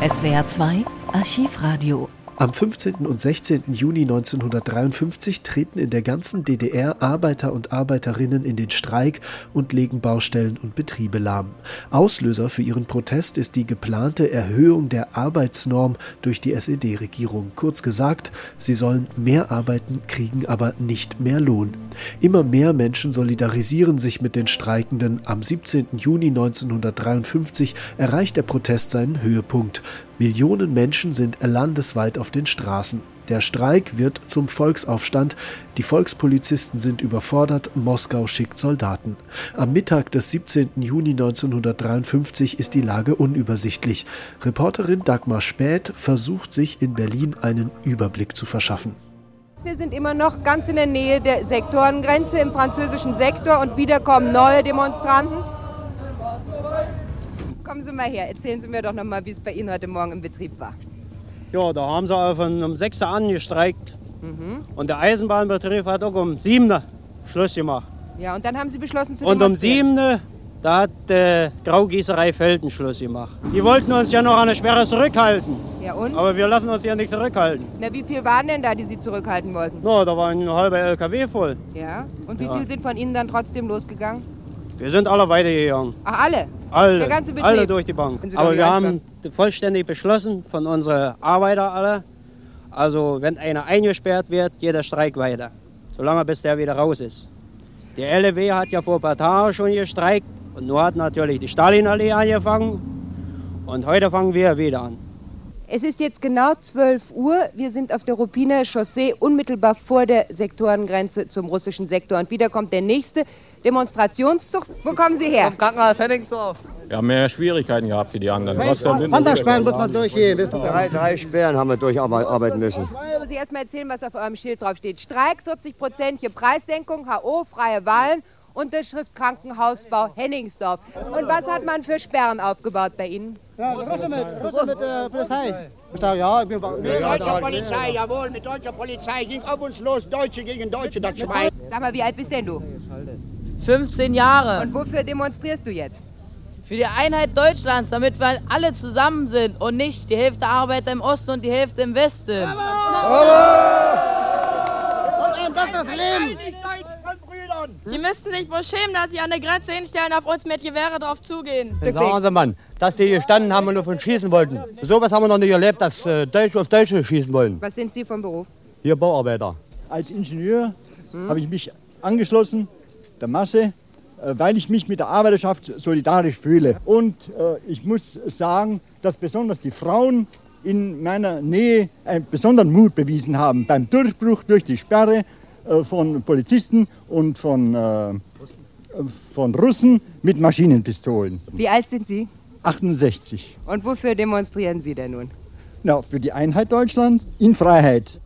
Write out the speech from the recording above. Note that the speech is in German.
SWR 2 Archivradio am 15. und 16. Juni 1953 treten in der ganzen DDR Arbeiter und Arbeiterinnen in den Streik und legen Baustellen und Betriebe lahm. Auslöser für ihren Protest ist die geplante Erhöhung der Arbeitsnorm durch die SED-Regierung. Kurz gesagt, sie sollen mehr arbeiten, kriegen aber nicht mehr Lohn. Immer mehr Menschen solidarisieren sich mit den Streikenden. Am 17. Juni 1953 erreicht der Protest seinen Höhepunkt. Millionen Menschen sind landesweit auf den Straßen. Der Streik wird zum Volksaufstand. Die Volkspolizisten sind überfordert. Moskau schickt Soldaten. Am Mittag des 17. Juni 1953 ist die Lage unübersichtlich. Reporterin Dagmar Späth versucht sich in Berlin einen Überblick zu verschaffen. Wir sind immer noch ganz in der Nähe der Sektorengrenze im französischen Sektor und wieder kommen neue Demonstranten. Kommen Sie mal her, erzählen Sie mir doch noch mal, wie es bei Ihnen heute Morgen im Betrieb war. Ja, da haben sie von um 6 Uhr an gestreikt. Mhm. Und der Eisenbahnbetrieb hat auch um 7 Uhr Schluss gemacht. Ja, und dann haben Sie beschlossen zu Und um 7 Uhr, da hat die äh, Graugießerei Felden Schluss gemacht. Die wollten uns ja noch an der Sperre zurückhalten. Ja, und? Aber wir lassen uns ja nicht zurückhalten. Na, wie viel waren denn da, die Sie zurückhalten wollten? Na, da war ein halber LKW voll. Ja, und wie ja. viel sind von Ihnen dann trotzdem losgegangen? Wir sind alle weitergegangen. Ach, alle? Alle. Der? Alle durch die Bank. Aber wir haben vollständig beschlossen von unseren Arbeitern alle, also wenn einer eingesperrt wird, jeder Streik weiter. Solange bis der wieder raus ist. Die LW hat ja vor ein paar Tagen schon gestreikt und nur hat natürlich die Stalinallee angefangen. Und heute fangen wir wieder an. Es ist jetzt genau 12 Uhr. Wir sind auf der Ruppiner Chaussee unmittelbar vor der Sektorengrenze zum russischen Sektor. Und wieder kommt der nächste Demonstrationszug. Wo kommen Sie her? Vom Krankenhaus Henningsdorf. Wir haben mehr Schwierigkeiten gehabt wie die anderen. Wandersperren muss man durchgehen. Drei, drei Sperren haben wir durcharbeiten müssen. Ich muss erst mal erzählen, was auf eurem Schild drauf steht. Streik, 40 Prozentliche Preissenkung, HO, freie Wahlen. Unterschrift Krankenhausbau Henningsdorf. Und was hat man für Sperren aufgebaut bei Ihnen? Ja, Russe mit, Russe mit äh, Polizei. Ja, mit deutscher Polizei, jawohl, mit deutscher Polizei. Ging auf uns los, Deutsche gegen Deutsche, das Schwein. Sag mal, wie alt bist denn du? 15 Jahre. Und wofür demonstrierst du jetzt? Für die Einheit Deutschlands, damit wir alle zusammen sind und nicht die Hälfte Arbeiter im Osten und die Hälfte im Westen. Bravo! Und ein besseres Leben! Die müssten sich wohl schämen, dass sie an der Grenze hinstellen, auf uns mit Gewehre drauf zugehen. Sagen Sie, Mann, dass die gestanden haben und davon schießen wollten. So was haben wir noch nicht erlebt, dass äh, Deutsche auf Deutsche schießen wollen. Was sind Sie vom Beruf? Hier Bauarbeiter. Als Ingenieur hm. habe ich mich angeschlossen der Masse, äh, weil ich mich mit der Arbeiterschaft solidarisch fühle. Und äh, ich muss sagen, dass besonders die Frauen in meiner Nähe einen besonderen Mut bewiesen haben beim Durchbruch durch die Sperre äh, von Polizisten und von, äh, von Russen mit Maschinenpistolen. Wie alt sind Sie? 68. Und wofür demonstrieren Sie denn nun? Na, für die Einheit Deutschlands in Freiheit.